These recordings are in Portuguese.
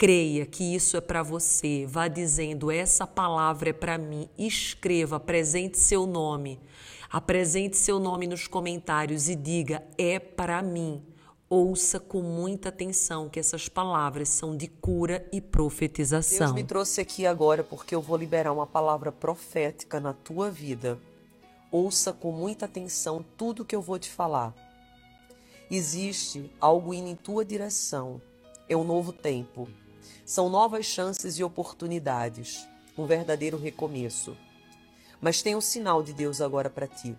creia que isso é para você. Vá dizendo: essa palavra é para mim. Escreva, apresente seu nome. Apresente seu nome nos comentários e diga: é para mim. Ouça com muita atenção que essas palavras são de cura e profetização. Deus me trouxe aqui agora porque eu vou liberar uma palavra profética na tua vida. Ouça com muita atenção tudo que eu vou te falar. Existe algo indo em tua direção. É um novo tempo. São novas chances e oportunidades. Um verdadeiro recomeço. Mas tem um sinal de Deus agora para ti.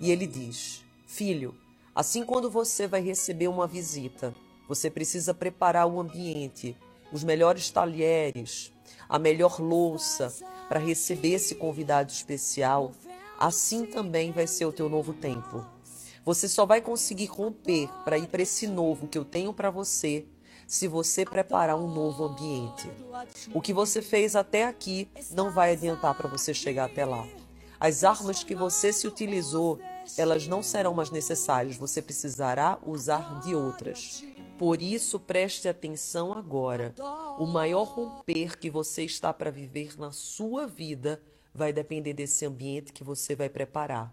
E ele diz: Filho, assim quando você vai receber uma visita, você precisa preparar o ambiente, os melhores talheres, a melhor louça para receber esse convidado especial. Assim também vai ser o teu novo tempo. Você só vai conseguir romper para ir para esse novo que eu tenho para você se você preparar um novo ambiente. O que você fez até aqui não vai adiantar para você chegar até lá. As armas que você se utilizou, elas não serão mais necessárias, você precisará usar de outras. Por isso, preste atenção agora. O maior romper que você está para viver na sua vida vai depender desse ambiente que você vai preparar.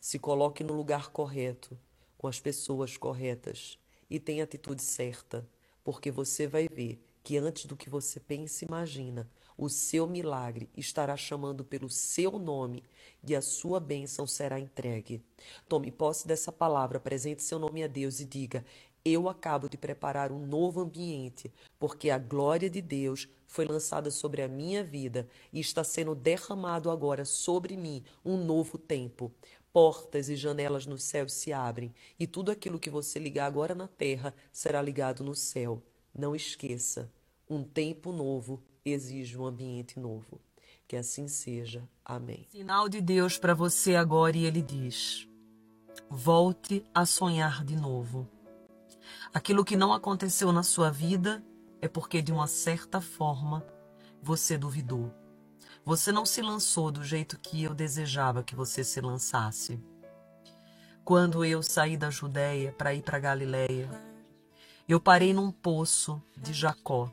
Se coloque no lugar correto, com as pessoas corretas e tenha a atitude certa, porque você vai ver que antes do que você pensa e imagina, o seu milagre estará chamando pelo seu nome e a sua bênção será entregue. Tome posse dessa palavra, apresente seu nome a Deus e diga: Eu acabo de preparar um novo ambiente, porque a glória de Deus foi lançada sobre a minha vida e está sendo derramado agora sobre mim um novo tempo portas e janelas no céu se abrem, e tudo aquilo que você ligar agora na terra será ligado no céu. Não esqueça, um tempo novo exige um ambiente novo. Que assim seja. Amém. Sinal de Deus para você agora e ele diz: Volte a sonhar de novo. Aquilo que não aconteceu na sua vida é porque de uma certa forma você duvidou. Você não se lançou do jeito que eu desejava que você se lançasse. Quando eu saí da Judéia para ir para Galiléia, eu parei num poço de Jacó.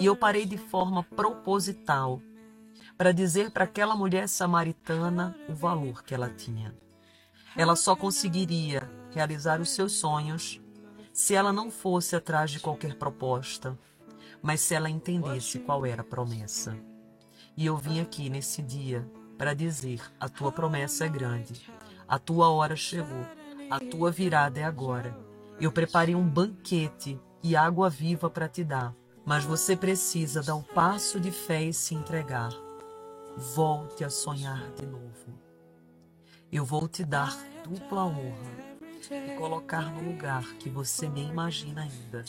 E eu parei de forma proposital para dizer para aquela mulher samaritana o valor que ela tinha. Ela só conseguiria realizar os seus sonhos se ela não fosse atrás de qualquer proposta, mas se ela entendesse qual era a promessa. E eu vim aqui nesse dia para dizer: a tua promessa é grande, a tua hora chegou, a tua virada é agora. Eu preparei um banquete e água viva para te dar, mas você precisa dar o um passo de fé e se entregar. Volte a sonhar de novo. Eu vou te dar dupla honra e colocar no lugar que você nem imagina ainda.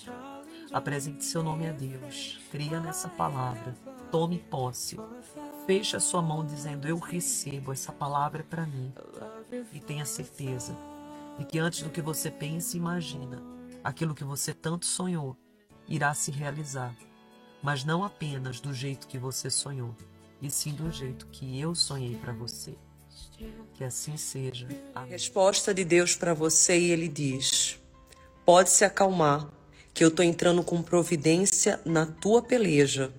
Apresente seu nome a Deus, cria nessa palavra tome posse. Feche a sua mão dizendo: Eu recebo, essa palavra para mim. E tenha certeza de que antes do que você pensa e imagina, aquilo que você tanto sonhou irá se realizar. Mas não apenas do jeito que você sonhou, e sim do jeito que eu sonhei para você. Que assim seja. A resposta de Deus para você e ele diz: Pode se acalmar, que eu estou entrando com providência na tua peleja.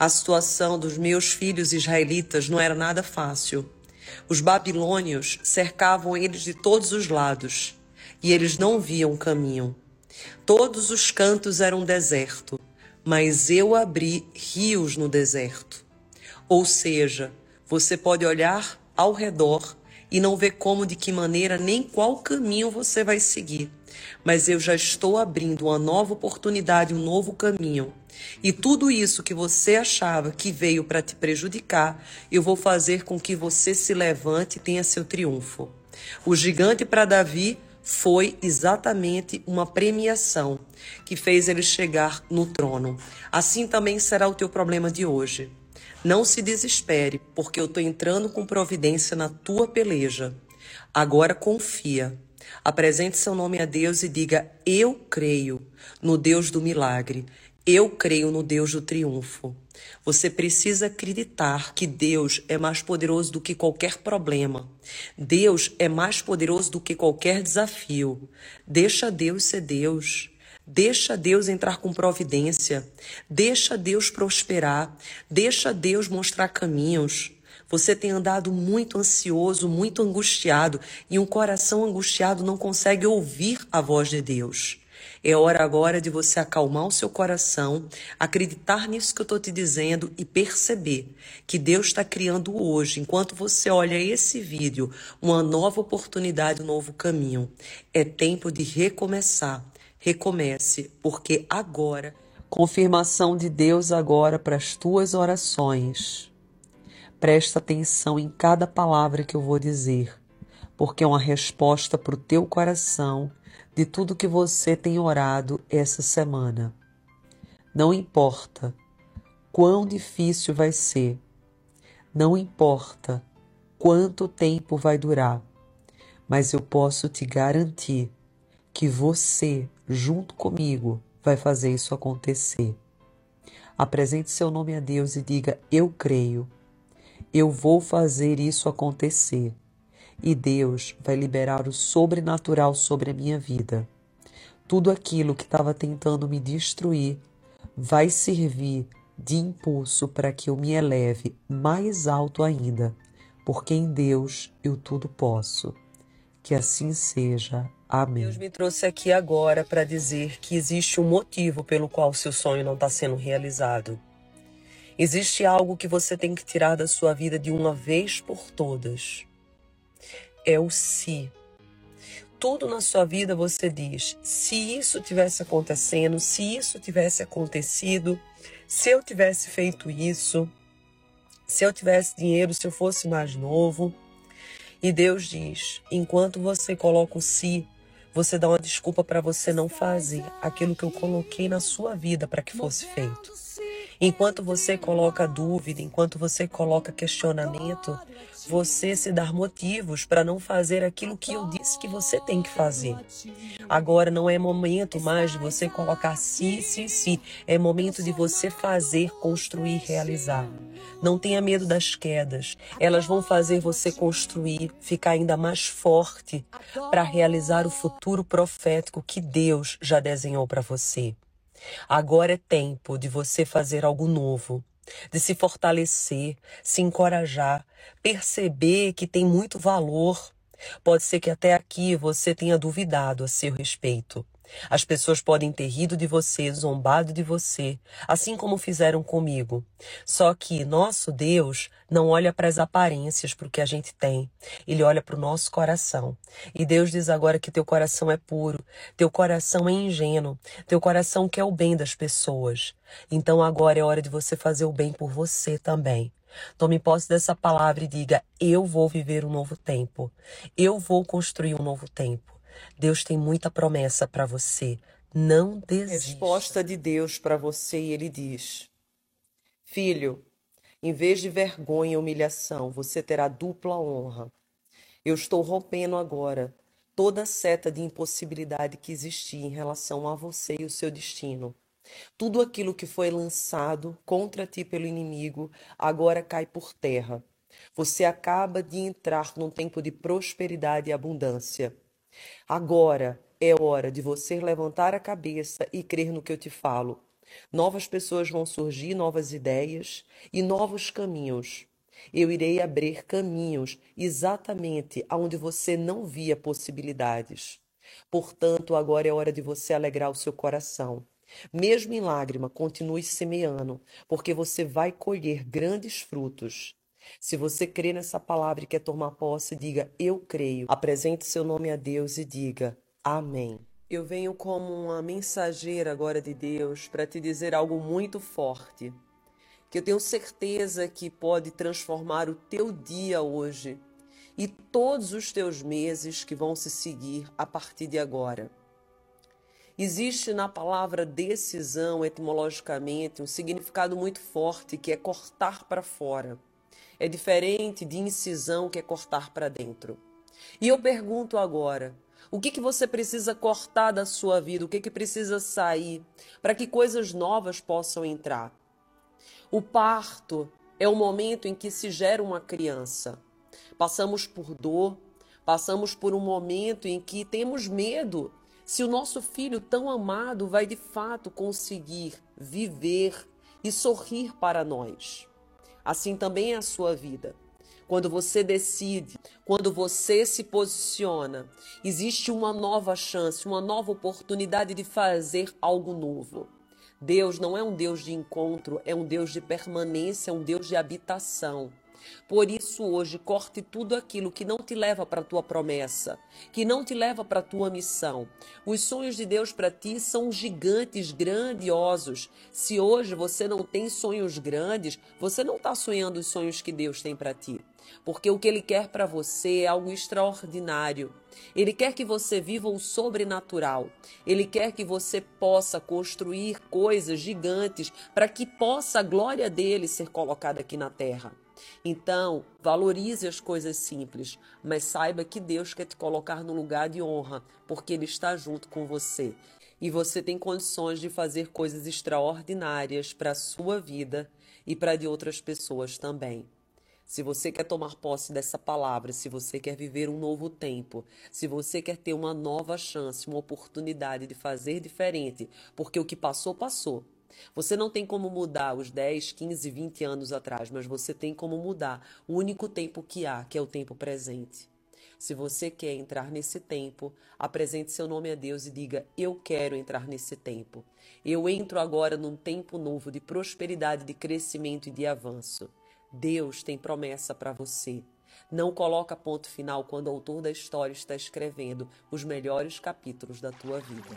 A situação dos meus filhos israelitas não era nada fácil. Os babilônios cercavam eles de todos os lados e eles não viam caminho. Todos os cantos eram deserto, mas eu abri rios no deserto. Ou seja, você pode olhar ao redor e não ver como, de que maneira, nem qual caminho você vai seguir. Mas eu já estou abrindo uma nova oportunidade, um novo caminho e tudo isso que você achava que veio para te prejudicar, eu vou fazer com que você se levante e tenha seu triunfo. O gigante para Davi foi exatamente uma premiação que fez ele chegar no trono. Assim também será o teu problema de hoje. Não se desespere, porque eu estou entrando com providência na tua peleja. Agora confia. Apresente seu nome a Deus e diga: Eu creio no Deus do milagre. Eu creio no Deus do triunfo. Você precisa acreditar que Deus é mais poderoso do que qualquer problema. Deus é mais poderoso do que qualquer desafio. Deixa Deus ser Deus. Deixa Deus entrar com providência. Deixa Deus prosperar. Deixa Deus mostrar caminhos. Você tem andado muito ansioso, muito angustiado, e um coração angustiado não consegue ouvir a voz de Deus. É hora agora de você acalmar o seu coração, acreditar nisso que eu estou te dizendo e perceber que Deus está criando hoje, enquanto você olha esse vídeo, uma nova oportunidade, um novo caminho. É tempo de recomeçar recomece, porque agora, confirmação de Deus agora para as tuas orações. Presta atenção em cada palavra que eu vou dizer, porque é uma resposta para o teu coração de tudo que você tem orado essa semana. Não importa quão difícil vai ser, não importa quanto tempo vai durar, mas eu posso te garantir que você, junto comigo, vai fazer isso acontecer. Apresente seu nome a Deus e diga: Eu creio, eu vou fazer isso acontecer. E Deus vai liberar o sobrenatural sobre a minha vida. Tudo aquilo que estava tentando me destruir vai servir de impulso para que eu me eleve mais alto ainda, porque em Deus eu tudo posso. Que assim seja. Amém. Deus me trouxe aqui agora para dizer que existe um motivo pelo qual seu sonho não está sendo realizado. Existe algo que você tem que tirar da sua vida de uma vez por todas. É o se. Tudo na sua vida você diz: se isso tivesse acontecendo, se isso tivesse acontecido, se eu tivesse feito isso, se eu tivesse dinheiro, se eu fosse mais novo. E Deus diz: enquanto você coloca o si você dá uma desculpa para você não fazer aquilo que eu coloquei na sua vida para que fosse feito. Enquanto você coloca dúvida, enquanto você coloca questionamento, você se dar motivos para não fazer aquilo que eu disse que você tem que fazer. Agora não é momento mais de você colocar sim, sim, sim. É momento de você fazer, construir, realizar. Não tenha medo das quedas. Elas vão fazer você construir, ficar ainda mais forte para realizar o futuro profético que Deus já desenhou para você. Agora é tempo de você fazer algo novo, de se fortalecer, se encorajar, perceber que tem muito valor. Pode ser que até aqui você tenha duvidado a seu respeito. As pessoas podem ter rido de você, zombado de você, assim como fizeram comigo. Só que nosso Deus não olha para as aparências, para o que a gente tem. Ele olha para o nosso coração. E Deus diz agora que teu coração é puro, teu coração é ingênuo, teu coração quer o bem das pessoas. Então agora é hora de você fazer o bem por você também. Tome posse dessa palavra e diga: Eu vou viver um novo tempo. Eu vou construir um novo tempo. Deus tem muita promessa para você. Não desista. Resposta de Deus para você e ele diz: Filho, em vez de vergonha e humilhação, você terá dupla honra. Eu estou rompendo agora toda seta de impossibilidade que existia em relação a você e o seu destino. Tudo aquilo que foi lançado contra ti pelo inimigo agora cai por terra. Você acaba de entrar num tempo de prosperidade e abundância. Agora é hora de você levantar a cabeça e crer no que eu te falo. Novas pessoas vão surgir, novas ideias e novos caminhos. Eu irei abrir caminhos exatamente aonde você não via possibilidades. Portanto, agora é hora de você alegrar o seu coração. Mesmo em lágrima, continue semeando, porque você vai colher grandes frutos. Se você crê nessa palavra e quer tomar posse, diga: Eu creio. Apresente seu nome a Deus e diga: Amém. Eu venho como uma mensageira agora de Deus para te dizer algo muito forte, que eu tenho certeza que pode transformar o teu dia hoje e todos os teus meses que vão se seguir a partir de agora. Existe na palavra decisão, etimologicamente, um significado muito forte que é cortar para fora. É diferente de incisão, que é cortar para dentro. E eu pergunto agora: o que, que você precisa cortar da sua vida? O que, que precisa sair para que coisas novas possam entrar? O parto é o momento em que se gera uma criança. Passamos por dor, passamos por um momento em que temos medo se o nosso filho tão amado vai de fato conseguir viver e sorrir para nós. Assim também é a sua vida. Quando você decide, quando você se posiciona, existe uma nova chance, uma nova oportunidade de fazer algo novo. Deus não é um Deus de encontro, é um Deus de permanência, é um Deus de habitação. Por isso, hoje, corte tudo aquilo que não te leva para a tua promessa, que não te leva para a tua missão. Os sonhos de Deus para ti são gigantes, grandiosos. Se hoje você não tem sonhos grandes, você não está sonhando os sonhos que Deus tem para ti. Porque o que Ele quer para você é algo extraordinário. Ele quer que você viva o sobrenatural. Ele quer que você possa construir coisas gigantes para que possa a glória dele ser colocada aqui na terra. Então, valorize as coisas simples, mas saiba que Deus quer te colocar no lugar de honra, porque Ele está junto com você. E você tem condições de fazer coisas extraordinárias para a sua vida e para de outras pessoas também. Se você quer tomar posse dessa palavra, se você quer viver um novo tempo, se você quer ter uma nova chance, uma oportunidade de fazer diferente, porque o que passou, passou. Você não tem como mudar os 10, 15, 20 anos atrás, mas você tem como mudar o único tempo que há, que é o tempo presente. Se você quer entrar nesse tempo, apresente seu nome a Deus e diga: Eu quero entrar nesse tempo. Eu entro agora num tempo novo de prosperidade, de crescimento e de avanço. Deus tem promessa para você. Não coloca ponto final quando o autor da história está escrevendo os melhores capítulos da tua vida.